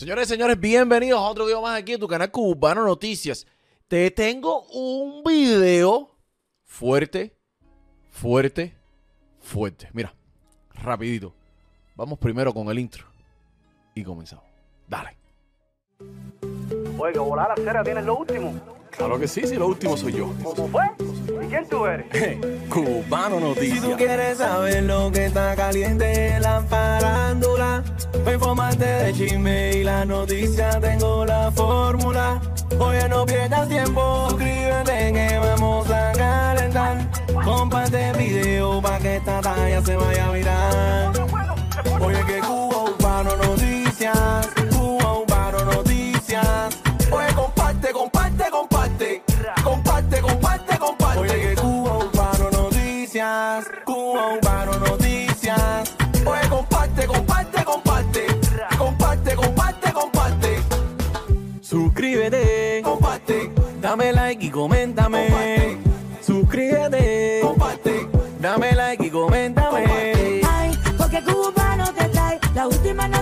Señores y señores, bienvenidos a otro video más aquí en tu canal Cubano Noticias. Te tengo un video fuerte, fuerte, fuerte. Mira, rapidito. Vamos primero con el intro y comenzamos. Dale. Oye, que volar la cera tienes lo último. Claro que sí, sí, lo último soy yo. ¿Cómo fue? ¿Y quién tú eres? Cubano Si tú Noticias. quieres saber lo que está caliente en la farándula, me informante de chisme y la noticia, tengo la fórmula. Oye, no pierdas tiempo, suscríbete que vamos a calentar. Comparte el video para que esta talla se vaya a virar. Oye, que Cuba Urbano Noticias, Dame like y coméntame. Suscríbete, comparte. Dame like y coméntame. Ay, porque cubano te trae la última noticia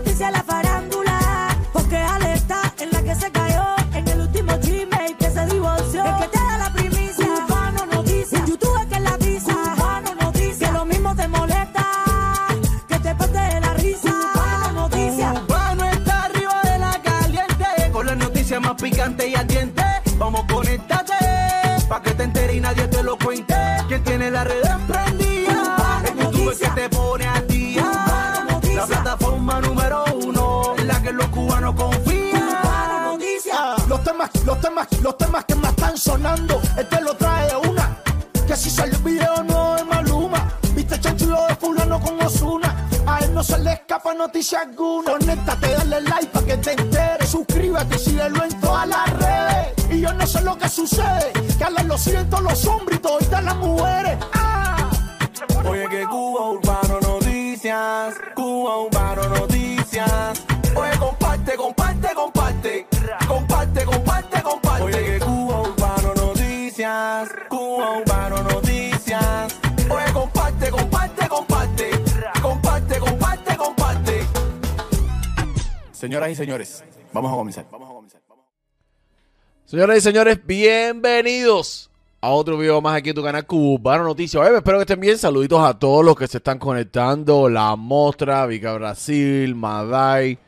Los temas, los temas, que me están sonando, este lo trae una. Que si sale el video no es Maluma. Viste chanchulo de fulano con Osuna. A él no se le escapa noticia alguna. Conéctate, dale like para que te enteres. Suscríbete y síguelo en todas las redes. Y yo no sé lo que sucede. Que a lo siento los hombres y toditas las mujeres. ¡Ah! Oye que Cuba Urbano Noticias Cuba Urbano Noticias Oye comparte, comparte Noticias Cuba Urbano Noticias Oye comparte, comparte, comparte Comparte, comparte, comparte Señoras y señores, vamos a comenzar. Señoras y señores, bienvenidos a otro video más aquí en tu canal Cubano Noticias. Espero que estén bien. Saluditos a todos los que se están conectando. La Mostra, Vica Brasil, Maday,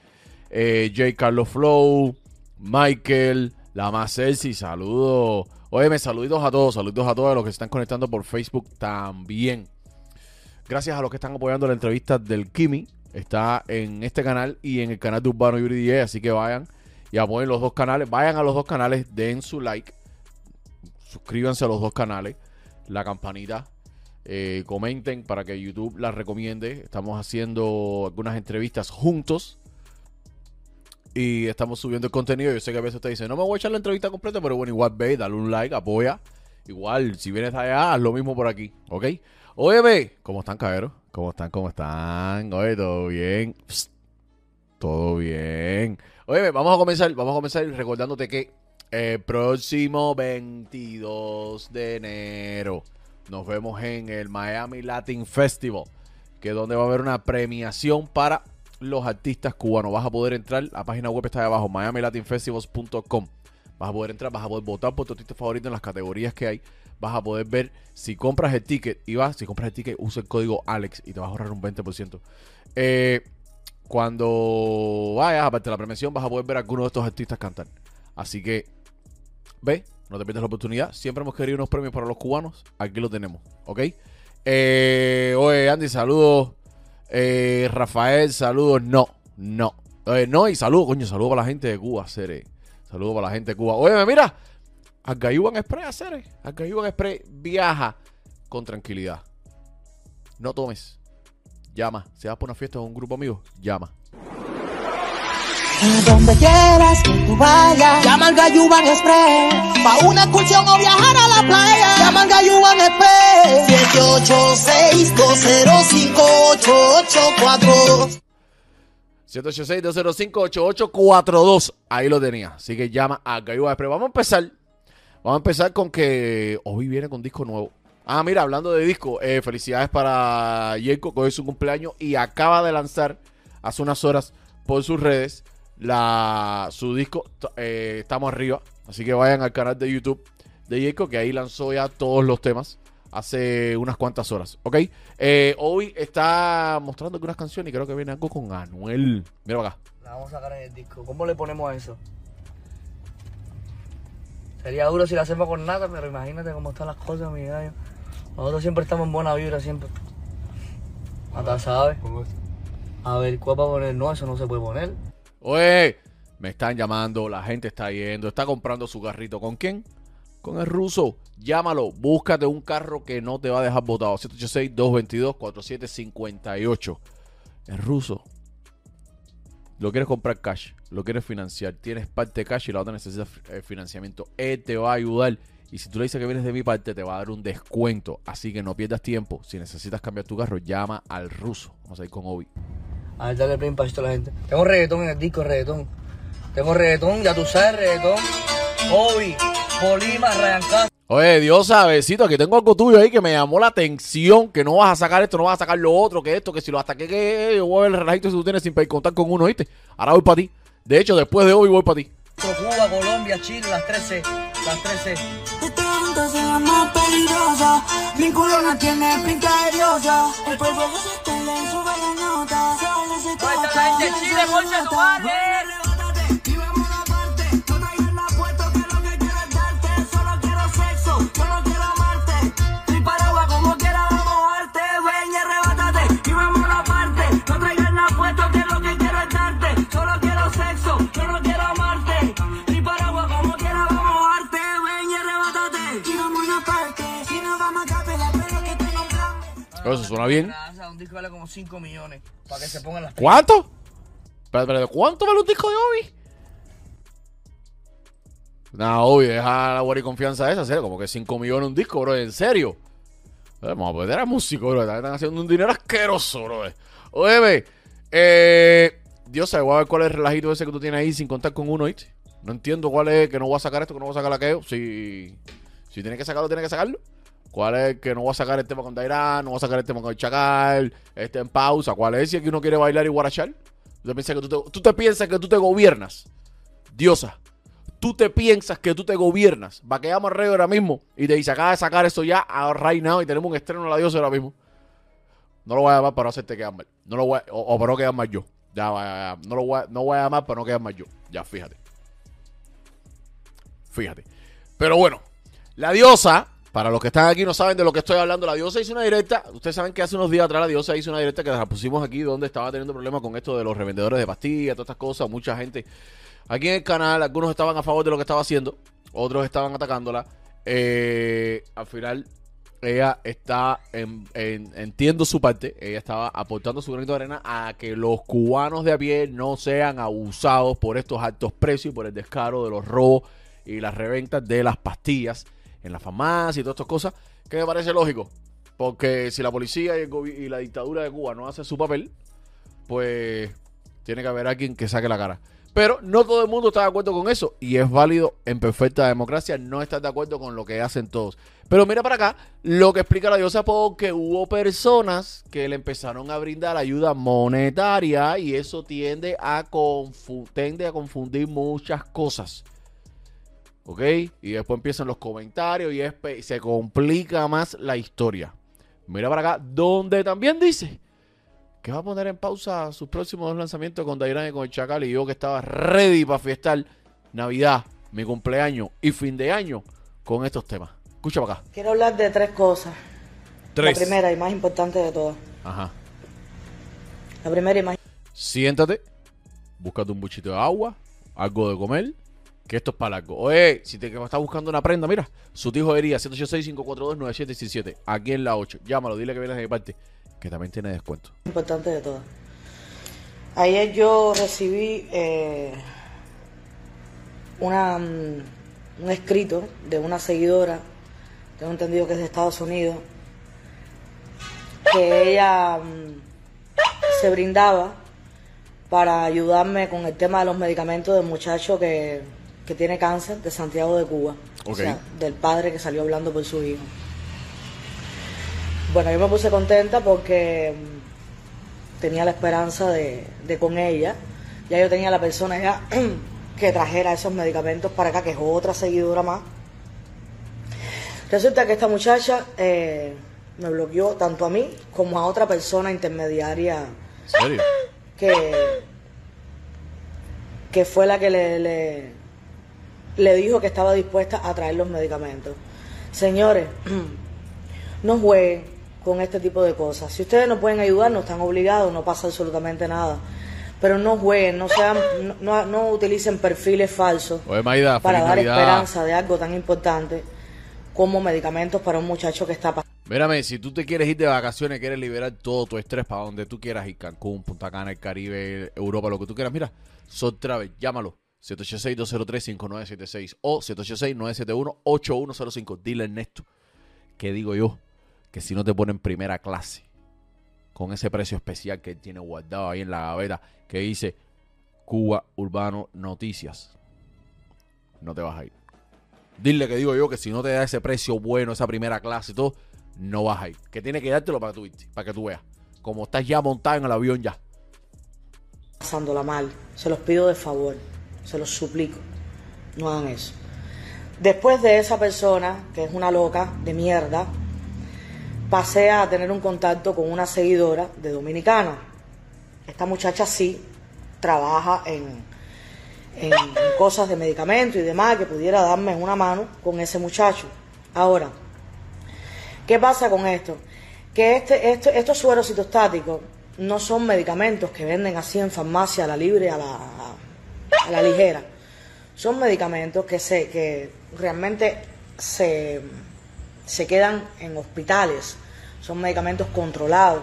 eh, J. Carlos Flow, Michael, La Más Celsi. Saludos. Oye, saluditos a todos. Saluditos a todos los que se están conectando por Facebook también. Gracias a los que están apoyando la entrevista del Kimi. Está en este canal y en el canal de Urbano Yuri DJ. Así que vayan y apoyen los dos canales. Vayan a los dos canales, den su like. Suscríbanse a los dos canales. La campanita. eh, comenten para que YouTube la recomiende. Estamos haciendo algunas entrevistas juntos. Y estamos subiendo el contenido. Yo sé que a veces usted dice, no me voy a echar la entrevista completa, pero bueno, igual ve, dale un like, apoya. Igual, si vienes allá, haz lo mismo por aquí, ¿ok? Oye, ve, ¿cómo están, caberos? ¿Cómo están? ¿Cómo están? Oye, ¿todo bien? Todo bien. Oye, vamos a comenzar, vamos a comenzar recordándote que el próximo 22 de enero nos vemos en el Miami Latin Festival, que es donde va a haber una premiación para los artistas cubanos. Vas a poder entrar, la página web está ahí abajo, miamilatinfestivals.com. Vas a poder entrar, vas a poder votar por tu artista favorito en las categorías que hay. Vas a poder ver si compras el ticket y vas, si compras el ticket, usa el código Alex y te vas a ahorrar un 20%. Eh, cuando vayas, aparte de la premiación, vas a poder ver a algunos de estos artistas cantar. Así que, ve, no te pierdas la oportunidad. Siempre hemos querido unos premios para los cubanos. Aquí lo tenemos, ¿ok? Eh, oye, Andy, saludos. Eh, Rafael, saludos. No, no. Eh, no, y saludos, coño, saludos para la gente de Cuba, Cere. Saludos para la gente de Cuba. Oye, mira, Argayuban Express, Cere. Argayuban Express viaja con tranquilidad. No tomes. Llama. Si vas por una fiesta con un grupo amigo, llama. A donde quieras que tú vayas, llama al Gayuban Express. Pa' una excursión o viajar a la playa, llama al Gayuban Express. 786-205-8842. 786-205-8842. Ahí lo tenía. Así que llama a Gayuba Express. Vamos a empezar. Vamos a empezar con que hoy viene con disco nuevo. Ah, mira, hablando de disco, eh, felicidades para Jacob, que hoy es su cumpleaños y acaba de lanzar hace unas horas por sus redes la, su disco eh, Estamos Arriba. Así que vayan al canal de YouTube de Jacob, que ahí lanzó ya todos los temas hace unas cuantas horas. ¿Ok? Eh, hoy está mostrando algunas canciones y creo que viene algo con Anuel. Mira acá. La vamos a sacar en el disco. ¿Cómo le ponemos eso? Sería duro si la hacemos con nada, pero imagínate cómo están las cosas, mi gallo. Nosotros siempre estamos en buena vibra, siempre. Hasta sabes. A ver, ¿cuál va a poner? No, eso no se puede poner. Oye, me están llamando, la gente está yendo, está comprando su carrito. ¿Con quién? Con el ruso. Llámalo, búscate un carro que no te va a dejar botado. 786-222-4758. El ruso. Lo quieres comprar cash, lo quieres financiar, tienes parte cash y la otra necesitas eh, financiamiento. Él te va a ayudar. Y si tú le dices que vienes de mi parte, te va a dar un descuento. Así que no pierdas tiempo. Si necesitas cambiar tu carro, llama al ruso. Vamos a ir con Obi. A ver, dale play para esto a la gente. Tengo reggaetón en el disco, reggaetón. Tengo reggaetón, ya tú sabes, reggaetón. Obi, Polima, Ryan Castro. Oye, Dios besito, aquí tengo algo tuyo ahí que me llamó la atención, que no vas a sacar esto, no vas a sacar lo otro, que esto, que si lo ataqué, que yo voy a ver el relajito si tú tienes sin contar con uno, ¿viste? Ahora voy para ti. De hecho, después de hoy voy para ti. Cuba, Colombia, Chile, las 13. Las 13. Esta junta se la más peligrosa. Mi culo no tiene pinta de diosa. El polvo de su tele sube la nota. Sale ese ¿Dónde está la gente de Chile, concha tu Eso suena bien. Un disco vale como 5 millones. Para que se pongan las ¿Cuánto? Espera, ¿cuánto vale un disco de Obi? No, Obi, deja la buena confianza esa, serio, como que 5 millones un disco, bro, en serio. Vamos a poder a músico, bro, están haciendo un dinero asqueroso, bro. Oye, ve, eh, Dios sabe, voy a ver cuál es el relajito ese que tú tienes ahí sin contar con uno, ¿viste? No entiendo cuál es que no voy a sacar esto, que no voy a sacar aquello. Si, si tiene que sacarlo, tiene que sacarlo. ¿Cuál es que no voy a sacar el tema con Dairán? No voy a sacar el tema con el Chacal. Este en pausa. ¿Cuál es? Si que uno quiere bailar y guarachar. ¿Tú te, piensas que tú, te, piensas que tú te gobiernas. Diosa. Tú te piensas que tú te gobiernas. Va que llama ahora mismo y te dice, acaba de sacar eso ya a right y tenemos un estreno de la diosa ahora mismo. No lo voy a llamar para no hacerte quedar mal. No lo voy a- o, o para no quedar mal yo. Ya, ya, ya. No lo voy a, no voy a llamar para no quedar mal yo. Ya, fíjate. Fíjate. Pero bueno, la diosa, para los que están aquí no saben de lo que estoy hablando, la diosa hizo una directa. Ustedes saben que hace unos días atrás la diosa hizo una directa que la pusimos aquí donde estaba teniendo problemas con esto de los revendedores de pastillas, todas estas cosas. Mucha gente aquí en el canal, algunos estaban a favor de lo que estaba haciendo, otros estaban atacándola. Eh, al final, ella está, en, en- entiendo su parte, ella estaba aportando su granito de arena a que los cubanos de a pie no sean abusados por estos altos precios y por el descaro de los robos y las reventas de las pastillas en la farmacia y todas estas cosas, que me parece lógico. Porque si la policía y, la dictadura de Cuba no hacen su papel, pues tiene que haber alguien que saque la cara. Pero no todo el mundo está de acuerdo con eso y es válido en perfecta democracia no estar de acuerdo con lo que hacen todos. Pero mira para acá lo que explica la diosa porque hubo personas que le empezaron a brindar ayuda monetaria y eso tiende a, confu- tiende a confundir muchas cosas. ¿Ok? Y después empiezan los comentarios y es se complica más la historia. Mira para acá donde también dice que va a poner en pausa sus próximos lanzamientos con Dairán y con el Chacal. Y yo que estaba ready para fiestar Navidad, mi cumpleaños y fin de año con estos temas. Escucha para acá. Quiero hablar de tres cosas. Tres. La primera y más importante de todas. Ajá. La primera y más Siéntate, búscate un buchito de agua, algo de comer, que esto es para. Oye, si te estás buscando una prenda, mira, su joyería 186-542-9717, aquí en la 8. Llámalo, dile que vienes de mi parte, que también tiene descuento. importante de todas. Ayer yo recibí eh, una, mm, un escrito de una seguidora, tengo entendido que es de Estados Unidos, que ella mm, se brindaba para ayudarme con el tema de los medicamentos del muchacho que, que tiene cáncer de Santiago de Cuba. O Ok. sea, del padre que salió hablando por su hijo. Bueno, yo me puse contenta porque mm, tenía la esperanza de, de con ella Ya yo tenía la persona ya que trajera esos medicamentos para acá, que es otra seguidora más. Resulta que esta muchacha eh, me bloqueó tanto a mí como a otra persona intermediaria ¿En serio? que, que fue la que le, le, le dijo que estaba dispuesta a traer los medicamentos. Señores, no jueguen con este tipo de cosas. Si ustedes no pueden ayudar, no están obligados, no pasa absolutamente nada. Pero no jueguen, no sean, no, utilicen perfiles falsos Oye, Maida, para dar Navidad. esperanza de algo tan importante como medicamentos para un muchacho que está pasando. Mírame, si tú te quieres ir de vacaciones, quieres liberar todo tu estrés para donde tú quieras ir, Cancún, Punta Cana, el Caribe, Europa, lo que tú quieras, mira, Sol Travel, llámalo, 786-203-5976 o 786-971-8105. Dile Ernesto, que digo yo, que si no te ponen primera clase, con ese precio especial que tiene guardado ahí en la gaveta, que dice Cuba Urbano Noticias, no te vas a ir. Dile que digo yo que si no te da ese precio bueno, esa primera clase y todo, no vas a ir. Que tiene que dártelo para irte, para que tú veas. Como estás ya montado en el avión ya. pasándola mal. Se los pido de favor, se los suplico. No hagan eso. Después de esa persona, que es una loca de mierda, pasé a tener un contacto con una seguidora de Dominicana. Esta muchacha sí trabaja en, cosas de medicamentos y demás, que pudiera darme una mano con ese muchacho. Ahora, ¿qué pasa con esto? Que este, este- estos sueros citostáticos no son medicamentos que venden así en farmacia a la libre, a la, a la ligera. Son medicamentos que, se, que realmente se, se quedan en hospitales. Son medicamentos controlados.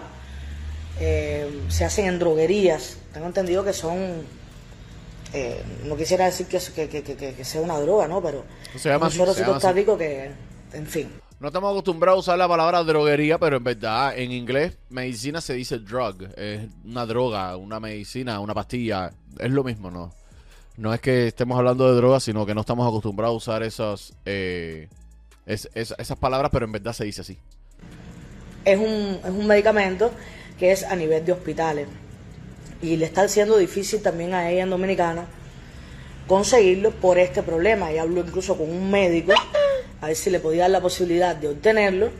Eh, se hacen en droguerías. Tengo entendido que son eh, no quisiera decir que, que, que- que- que sea una droga, ¿no? Pero Se llama un así, suero se llama así. citostático que, en fin. No estamos acostumbrados a usar la palabra droguería, pero en verdad en inglés medicina se dice drug. Es una droga, una medicina, una pastilla. Es lo mismo, ¿no? No es que estemos hablando de drogas, sino que no estamos acostumbrados a usar esas, eh, es- es- esas palabras, pero en verdad se dice así. Es un, es un medicamento que es a nivel de hospitales. Y le está siendo difícil también a ella en Dominicana conseguirlo por este problema. Y habló incluso con un médico a ver si le podía dar la posibilidad de obtenerlo.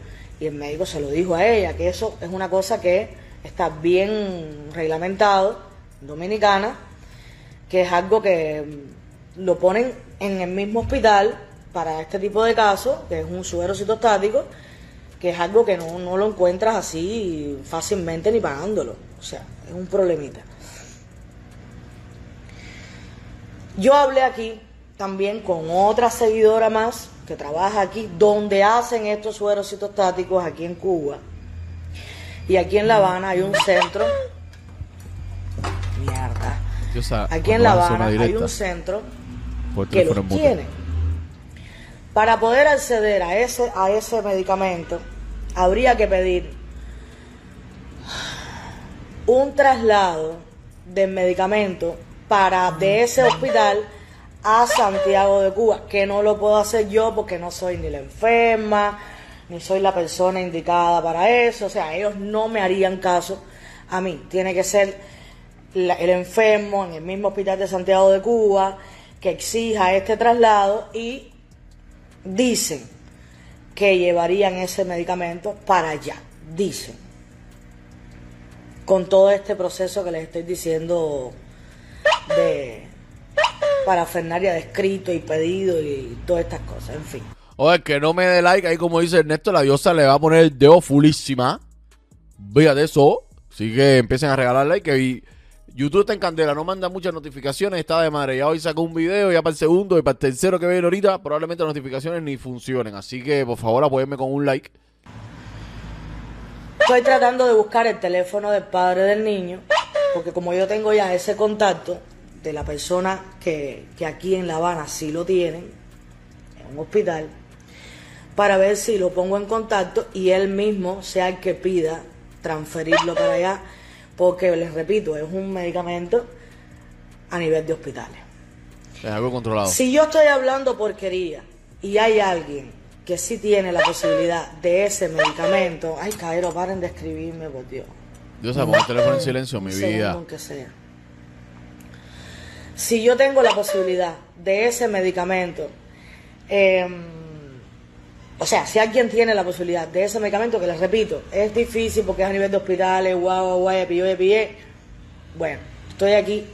Y el médico se lo dijo a ella, que eso es una cosa que está bien reglamentado en Dominicana, que es algo que mm, lo ponen en el mismo hospital para este tipo de casos, que es un suero citostático, que es algo que no, no lo encuentras así fácilmente ni pagándolo. O sea, es un problemita. Yo hablé aquí también con otra seguidora más que trabaja aquí, donde hacen estos sueros citostáticos aquí en Cuba. Y aquí en La Habana hay un centro. Yo, Aquí en La Habana hay un centro que los tiene. Para poder acceder a ese, a ese medicamento, habría que pedir un traslado del medicamento para de ese hospital a Santiago de Cuba, que no lo puedo hacer yo porque no soy ni la enferma, ni soy la persona indicada para eso, o sea, ellos no me harían caso a mí, tiene que ser el enfermo en el mismo hospital de Santiago de Cuba que exija este traslado y dicen que llevarían ese medicamento para allá, dicen, con todo este proceso que les estoy diciendo de parafernalia de y pedido y todas estas cosas, en fin. Oye, que no me dé like, ahí como dice Ernesto, la diosa le va a poner el dedo fulísima. Fíjate eso. Así que empiecen a regalar like. Y YouTube está en candela, no manda muchas notificaciones, está de madre. Ya hoy sacó un video, ya para el segundo y para el tercero que viene ahorita, probablemente las notificaciones ni funcionen. Así que por favor apóyenme con un like. Estoy tratando de buscar el teléfono del padre del niño, porque como yo tengo ya ese contacto de la persona que, que aquí en La Habana sí lo tienen, en un hospital, para ver si lo pongo en contacto y él mismo sea el que pida transferirlo para allá, porque les repito, es un medicamento a nivel de hospitales. Es algo controlado. Si yo estoy hablando porquería y hay alguien que sí tiene la posibilidad de ese medicamento, ay, Caero, paren de escribirme, por Dios. Diosa, pon el teléfono en silencio, mi vida. aunque sea. si yo tengo la posibilidad de ese medicamento, eh, o sea, si alguien tiene la posibilidad de ese medicamento, que les repito, es difícil porque es a nivel de hospitales, guau, guau, pillé, pillé. Bueno, estoy aquí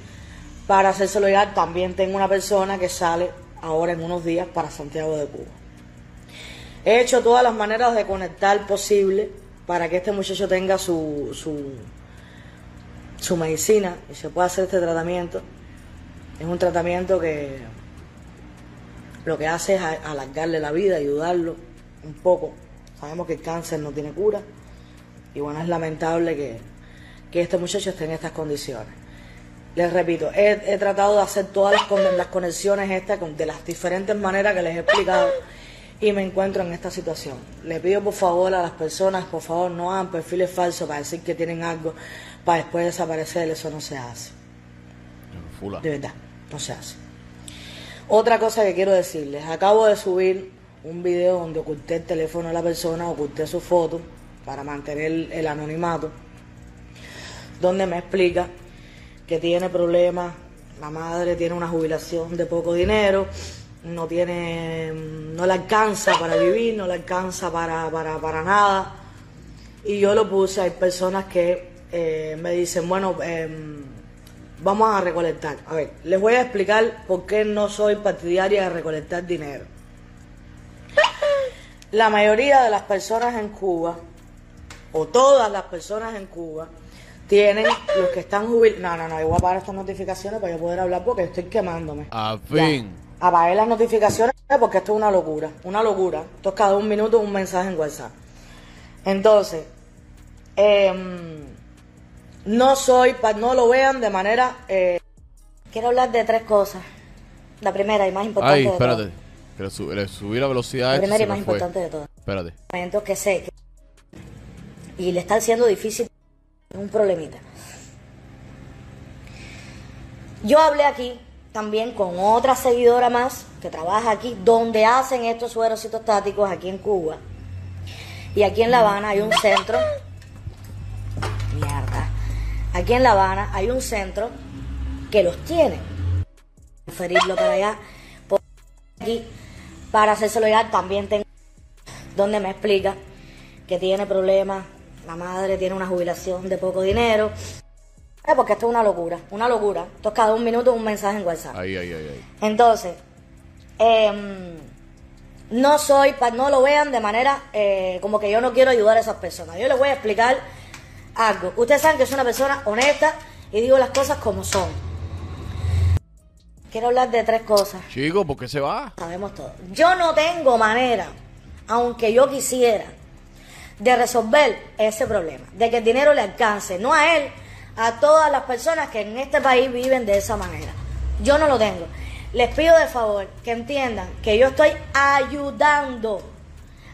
para hacérselo llegar. También tengo una persona que sale ahora en unos días para Santiago de Cuba. He hecho todas las maneras de conectar posible para que este muchacho tenga su, su, su medicina y se pueda hacer este tratamiento. Es un tratamiento que lo que hace es alargarle la vida, ayudarlo un poco. Sabemos que el cáncer no tiene cura y bueno, es lamentable que, que este muchacho esté en estas condiciones. Les repito, he, he tratado de hacer todas las, con- las conexiones estas con- de las diferentes maneras que les he explicado y me encuentro en esta situación. Le pido por favor a las personas, por favor, no hagan perfiles falsos para decir que tienen algo para después desaparecer, eso no se hace. Fula. De verdad, no se hace. Otra cosa que quiero decirles, acabo de subir un video donde oculté el teléfono de la persona, oculté su foto para mantener el anonimato, donde me explica que tiene problemas, la madre tiene una jubilación de poco dinero, no tiene, no le alcanza para vivir, no le alcanza para, para, para nada. Y yo lo puse, hay personas que eh, me dicen, bueno, em, vamos a recolectar. A ver, les voy a explicar por qué no soy partidaria de recolectar dinero. La mayoría de las personas en Cuba, o todas las personas en Cuba, tienen los que están jubilados. No, no, no, yo voy a apagar estas notificaciones para yo poder hablar porque estoy quemándome. A Ya. fin. Apagué las notificaciones porque esto es una locura, una locura. Esto es cada un minuto un mensaje en WhatsApp. Entonces, em, no soy, no lo vean de manera... eh, Quiero hablar de tres cosas. La primera y más importante Ay, de todas. Que le, le subí la velocidad. La primera y más fue. importante de todas. Espérate. momentos que sé que- y le está siendo difícil es un problemita. Yo hablé aquí también con otra seguidora más que trabaja aquí, donde hacen estos sueros citostáticos aquí en Cuba. Y aquí en La Habana hay un centro. Mierda. Aquí en La Habana hay un centro que los tiene. Transferirlo para allá. Por aquí, para hacérselo llegar, también tengo donde me explica que tiene problemas, la madre tiene una jubilación de poco dinero. Eh, Porque esto es una locura, una locura. Esto es cada un minuto un mensaje en WhatsApp. Ahí, ahí, ahí, ahí. Entonces, em, no soy, no lo vean de manera eh, como que yo no quiero ayudar a esas personas. Yo les voy a explicar algo. Ustedes saben que soy una persona honesta y digo las cosas como son. Quiero hablar de tres cosas. Chico, ¿por qué se va? Sabemos todo. Yo no tengo manera, aunque yo quisiera, de resolver ese problema, de que el dinero le alcance, no a él, a todas las personas que en este país viven de esa manera. Yo no lo tengo. Les pido de favor que entiendan que yo estoy ayudando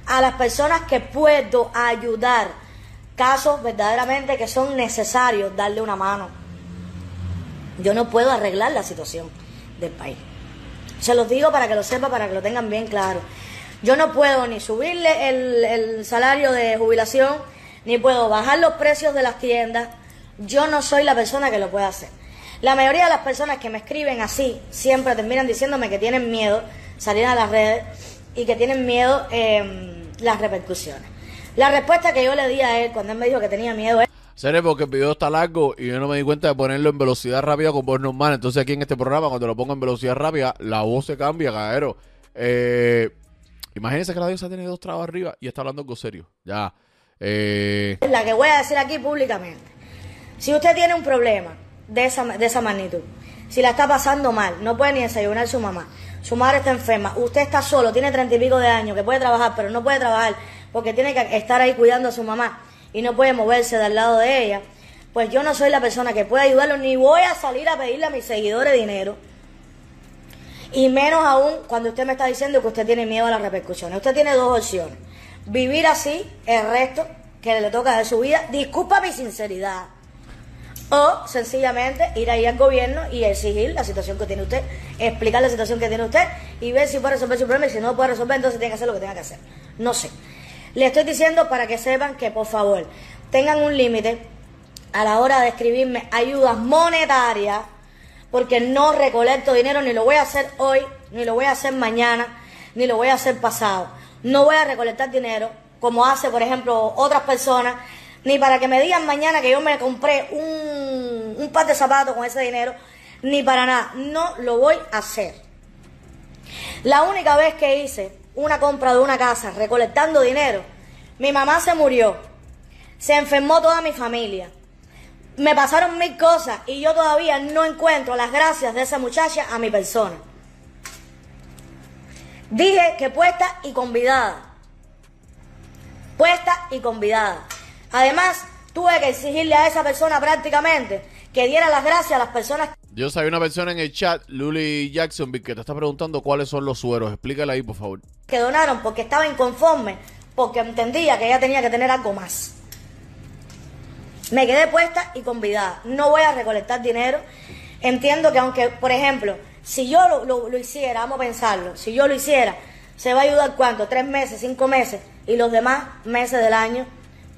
a las personas que puedo ayudar. Casos verdaderamente que son necesarios darle una mano. Yo no puedo arreglar la situación del país. Se los digo para que lo sepa, para que lo tengan bien claro. Yo no puedo ni subirle el, el salario de jubilación, ni puedo bajar los precios de las tiendas. Yo no soy la persona que lo puede hacer. La mayoría de las personas que me escriben así siempre terminan diciéndome que tienen miedo salir a las redes y que tienen miedo eh, las repercusiones. La respuesta que yo le di a él cuando él me dijo que tenía miedo es Seré porque el video está largo y yo no me di cuenta de ponerlo en velocidad rápida con voz normal. Entonces aquí en este programa, cuando lo pongo en velocidad rápida, la voz se cambia, caero. Eh, imagínense que la diosa tiene dos trabas arriba y está hablando algo serio. Ya. Eh, la que voy a decir aquí públicamente. Si usted tiene un problema de esa, de esa magnitud, si la está pasando mal, no puede ni desayunar su mamá, su madre está enferma, usted está solo, tiene treinta y pico de años, que puede trabajar, pero no puede trabajar porque tiene que estar ahí cuidando a su mamá y no puede moverse del lado de ella, pues yo no soy la persona que puede ayudarlo, ni voy a salir a pedirle a mis seguidores dinero. Y menos aún cuando usted me está diciendo que usted tiene miedo a las repercusiones. Usted tiene dos opciones. Vivir así el resto que le toca de su vida. Disculpa mi sinceridad. O sencillamente ir ahí al gobierno y exigir la situación que tiene usted, explicar la situación que tiene usted y ver si puede resolver su problema y si no puede resolver, entonces tiene que hacer lo que tenga que hacer. No sé. Le estoy diciendo para que sepan que por favor tengan un límite a la hora de escribirme ayudas monetarias porque no recolecto dinero, ni lo voy a hacer hoy, ni lo voy a hacer mañana, ni lo voy a hacer pasado. No voy a recolectar dinero, como hace, por ejemplo, otras personas, ni para que me digan mañana que yo me compré un, un par de zapatos con ese dinero, ni para nada. No lo voy a hacer. La única vez que hice una compra de una casa recolectando dinero, mi mamá se murió, se enfermó toda mi familia, me pasaron mil cosas y yo todavía no encuentro las gracias de esa muchacha a mi persona. Dije que puesta y convidada. Puesta y convidada. Además, tuve que exigirle a esa persona prácticamente que diera las gracias a las personas Dios, hay una persona en el chat, Luli Jacksonville, que te está preguntando cuáles son los sueros. Explícala ahí, por favor. que donaron porque estaba inconforme, porque entendía que ella tenía que tener algo más. Me quedé puesta y convidada. No voy a recolectar dinero. Entiendo que aunque, por ejemplo, si yo lo, hiciera, vamos a pensarlo, si yo lo hiciera, se va a ayudar cuánto, tres meses, cinco meses, y los demás meses del año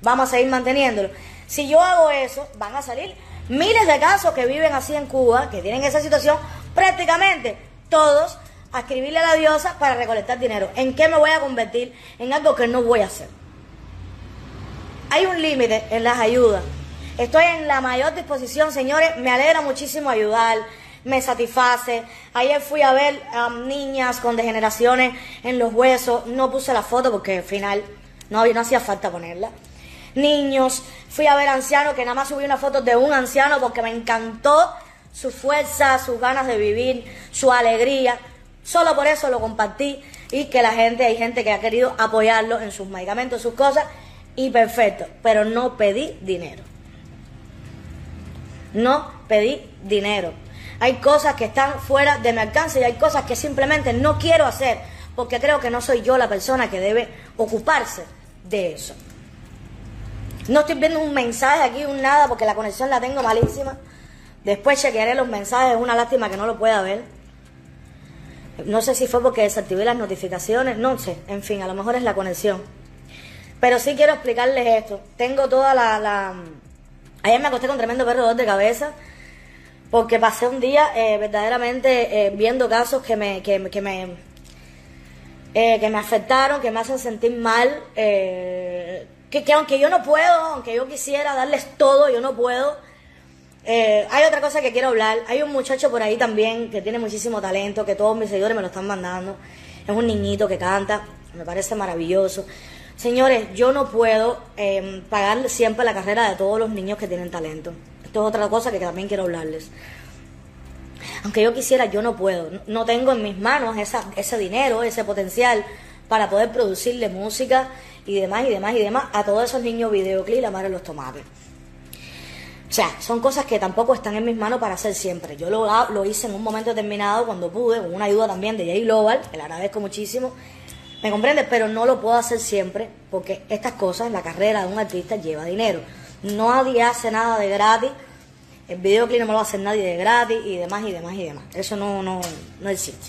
vamos a seguir manteniéndolo. Si yo hago eso, van a salir miles de casos que viven así en Cuba, que tienen esa situación, prácticamente todos a escribirle a la diosa para recolectar dinero. ¿En qué me voy a convertir? En algo que no voy a hacer. Hay un límite en las ayudas. Estoy en la mayor disposición, señores. Me alegra muchísimo ayudar. Me satisface. Ayer fui a ver a niñas con degeneraciones en los huesos. No puse la foto porque al final no, no hacía falta ponerla. Niños. Fui a ver ancianos que nada más subí una foto de un anciano porque me encantó su fuerza, sus ganas de vivir, su alegría. Solo por eso lo compartí y que la gente, hay gente que ha querido apoyarlo en sus medicamentos, sus cosas, y perfecto, pero no pedí dinero. No pedí dinero. Hay cosas que están fuera de mi alcance y hay cosas que simplemente no quiero hacer porque creo que no soy yo la persona que debe ocuparse de eso. No estoy viendo un mensaje aquí, un nada, porque la conexión la tengo malísima. Después chequearé los mensajes, es una lástima que no lo pueda ver. No sé si fue porque desactivé las notificaciones, no sé, en fin, a lo mejor es la conexión. Pero sí quiero explicarles esto. Tengo toda la... Ayer me acosté con tremendo perro dolor de cabeza porque pasé un día eh, verdaderamente eh, viendo casos que me, que, que me, eh, que me afectaron, que me hacen sentir mal, que, que aunque yo no puedo, aunque yo quisiera darles todo, yo no puedo. Eh, hay otra cosa que quiero hablar. Hay un muchacho por ahí también que tiene muchísimo talento, que todos mis seguidores me lo están mandando. Es un niñito que canta, me parece maravilloso. Señores, yo no puedo eh, pagar siempre la carrera de todos los niños que tienen talento. Esto es otra cosa que también quiero hablarles. Aunque yo quisiera, yo no puedo. No- tengo en mis manos esa, ese dinero, ese potencial para poder producirle música y demás y demás y demás a todos esos niños videoclip la madre los tomates. O sea, son cosas que tampoco están en mis manos para hacer siempre. Yo lo, lo hice en un momento determinado cuando pude, con una ayuda también de Jay Global, que le agradezco muchísimo. ¿Me comprende? Pero no lo puedo hacer siempre porque estas cosas, la carrera de un artista lleva dinero. Nadie hace nada de gratis. El videoclip no me lo hacer nadie de gratis y demás y demás y demás. Eso no, no, no existe.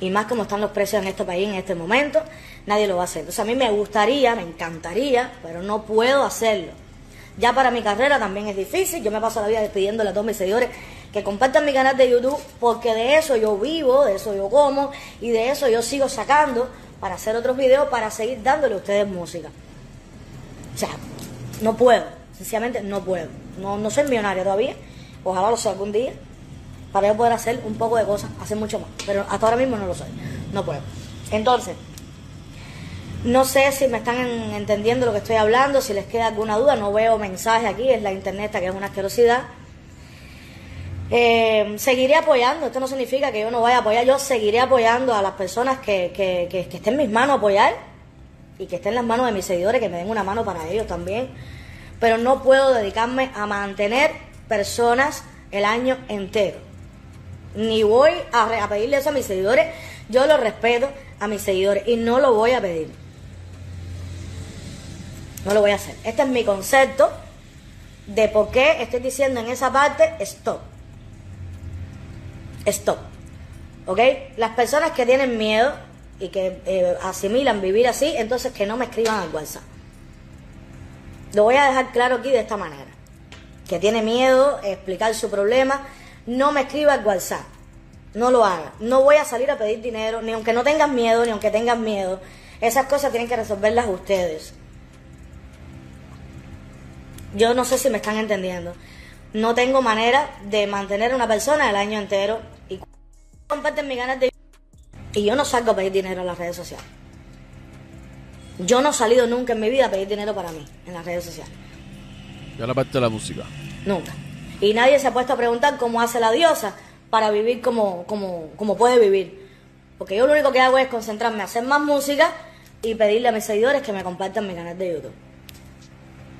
Y más como están los precios en este país en este momento, nadie lo va a hacer. Entonces a mí me gustaría, me encantaría, pero no puedo hacerlo. Ya para mi carrera también es difícil. Yo me paso la vida despidiéndole a todos mis seguidores que compartan mi canal de YouTube porque de eso yo vivo, de eso yo como y de eso yo sigo sacando para hacer otros videos para seguir dándole a ustedes música. O sea, no puedo, sencillamente no puedo. No, no soy millonaria todavía, ojalá lo sea algún día, para yo poder hacer un poco de cosas, hacer mucho más. Pero hasta ahora mismo no lo soy, no puedo. Entonces, no sé si me están en- entendiendo lo que estoy hablando, si les queda alguna duda, no veo mensaje aquí, es la internet que es una asquerosidad. Eh, seguiré apoyando, esto no significa que yo no vaya a apoyar, yo seguiré apoyando a las personas que, que, que, que estén en mis manos apoyar y que estén en las manos de mis seguidores, que me den una mano para ellos también. Pero no puedo dedicarme a mantener personas el año entero. Ni voy a, a pedirle eso a mis seguidores, yo lo respeto a mis seguidores y no lo voy a pedir. No lo voy a hacer. Este es mi concepto de por qué estoy diciendo en esa parte stop. Stop. ¿Ok? Las personas que tienen miedo y que eh, asimilan vivir así, entonces que no me escriban al WhatsApp. Lo voy a dejar claro aquí de esta manera. Que tiene miedo, explicar su problema, no me escriba al WhatsApp. No lo haga. No voy a salir a pedir dinero, ni aunque no tengan miedo, ni aunque tengan miedo. Esas cosas tienen que resolverlas ustedes. Yo no sé si me están entendiendo. No tengo manera de mantener a una persona el año entero y comparten mis ganas de y yo no salgo a pedir dinero en las redes sociales. Yo no he salido nunca en mi vida a pedir dinero para mí en las redes sociales. Ya la parte de la música. Nunca. Y nadie se ha puesto a preguntar cómo hace la diosa para vivir como, como, como puede vivir. Porque yo lo único que hago es concentrarme a hacer más música y pedirle a mis seguidores que me compartan mi canal de YouTube.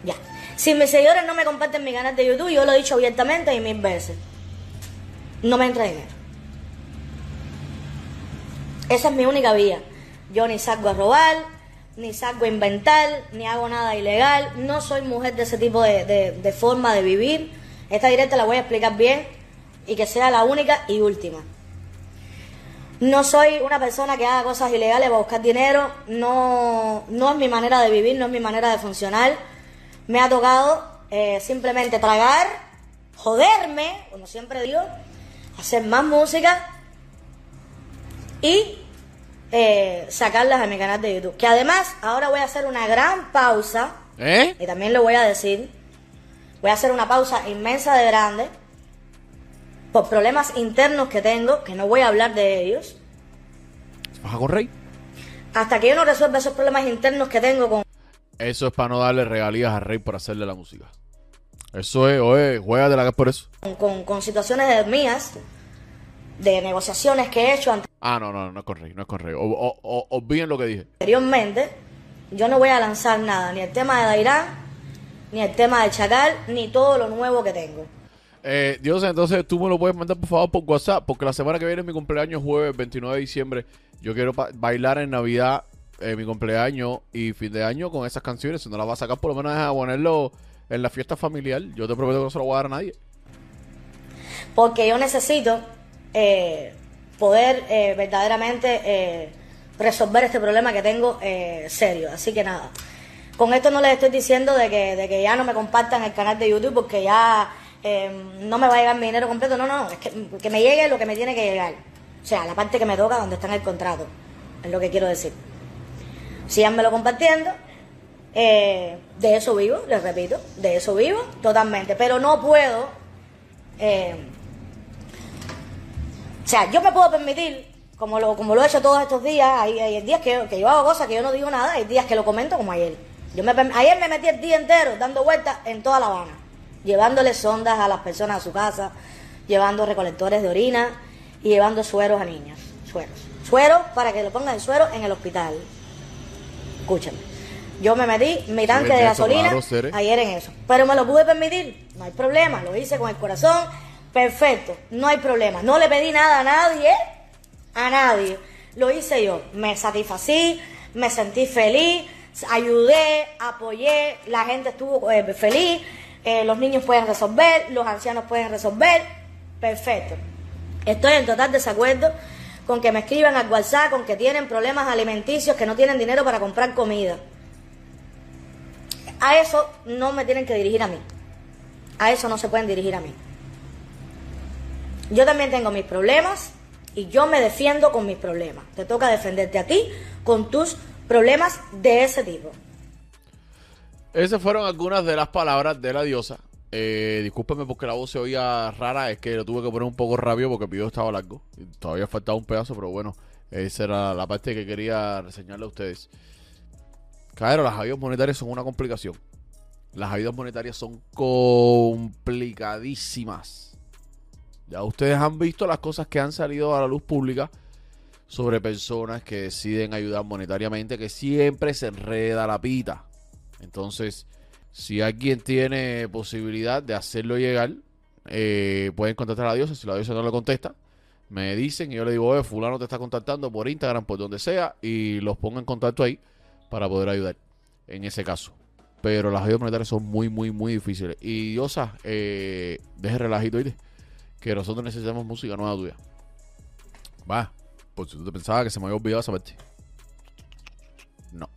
Ya. Si mis seguidores no me comparten mi canal de YouTube, yo lo he dicho abiertamente y mil veces. No me entra dinero. Esa es mi única vía. Yo ni salgo a robar, ni salgo a inventar, ni hago nada ilegal. No soy mujer de ese tipo de, de- de forma de vivir. Esta directa la voy a explicar bien y que sea la única y última. No soy una persona que haga cosas ilegales para buscar dinero. No, no es mi manera de vivir, no es mi manera de funcionar. Me ha tocado eh, simplemente tragar, joderme, como siempre digo, hacer más música y eh, sacarlas a mi canal de YouTube. Que además ahora voy a hacer una gran pausa. ¿Eh? Y también lo voy a decir. Voy a hacer una pausa inmensa de grande. Por problemas internos que tengo, que no voy a hablar de ellos. ¿Vas a correr? Hasta que yo no resuelva esos problemas internos que tengo con Eso es para no darle regalías a Rey por hacerle la música. Eso es, oye, juega de la que es por eso. con, con- situaciones mías, de negociaciones que he hecho Ah, no, no, no es con Rey, no es con Rey. O, o, o- olviden lo que dije. anteriormente, yo no voy a lanzar nada, ni el tema de Dairán, ni el tema de Chacal, ni todo lo nuevo que tengo. Eh, Dios, entonces tú me lo puedes mandar por favor por WhatsApp, porque la semana que viene es mi cumpleaños, jueves 29 de diciembre. Yo quiero bailar en Navidad, eh, mi cumpleaños y fin de año con esas canciones. Si no las vas a sacar, por lo menos a ponerlo en la fiesta familiar. Yo te prometo que no se lo voy a dar a nadie. Porque yo necesito eh, poder eh, verdaderamente eh, resolver este problema que tengo eh, serio. Así que nada. Con esto no les estoy diciendo de que, de que ya no me compartan el canal de YouTube porque ya eh, no me va a llegar mi dinero completo. No, no, es que, que me llegue lo que me tiene que llegar. O sea, la parte que me toca donde está en el contrato. Es lo que quiero decir. Síganmelo compartiendo. Eh, de eso vivo, les repito, de eso vivo totalmente. Pero no puedo eh, o sea, yo me puedo permitir, como lo, como lo he hecho todos estos días, hay, hay días que, que yo hago cosas que yo no digo nada, hay días que lo comento como ayer. Yo me, ayer me metí el día entero dando vueltas en toda La Habana, llevándole sondas a las personas a su casa, llevando recolectores de orina y llevando sueros a niños. Sueros. Sueros para que le pongan el suero en el hospital. Escúchame. Yo me metí mi tanque de gasolina ayer en eso. Pero me lo pude permitir, no hay problema, lo hice con el corazón, perfecto, no hay problema. No le pedí nada a nadie, a nadie. Lo hice yo, me satisfací, me sentí feliz, ayudé, apoyé, la gente estuvo eh, feliz, eh, los niños pueden resolver, los ancianos pueden resolver, perfecto. Estoy en total desacuerdo con que me escriban al WhatsApp, con que tienen problemas alimenticios, que no tienen dinero para comprar comida. A eso no me tienen que dirigir a mí. A eso no se pueden dirigir a mí. Yo también tengo mis problemas y yo me defiendo con mis problemas. Te toca defenderte a ti con tus problemas de ese tipo. Esas fueron algunas de las palabras de la diosa. Eh, discúlpeme porque la voz se oía rara, es que lo tuve que poner un poco rápido porque el video estaba largo. Todavía faltaba un pedazo, pero bueno, esa era la parte que quería reseñarle a ustedes. Claro, las ayudas monetarias son una complicación. Las ayudas monetarias son complicadísimas. Ya ustedes han visto las cosas que han salido a la luz pública sobre personas que deciden ayudar monetariamente, que siempre se enreda la pita. Entonces, si alguien tiene posibilidad de hacerlo llegar, eh, pueden contactar a la diosa. Si la diosa no le contesta, me dicen y yo le digo, oye, fulano te está contactando por Instagram, por donde sea, y los pongo en contacto ahí para poder ayudar en ese caso. Pero las ayudas monetarias son muy, muy, muy difíciles. Y diosa, eh, deje relajito, ¿oíste? Que nosotros necesitamos música nueva tuya. Va, por si tú te pensabas que se me había olvidado esa parte. No.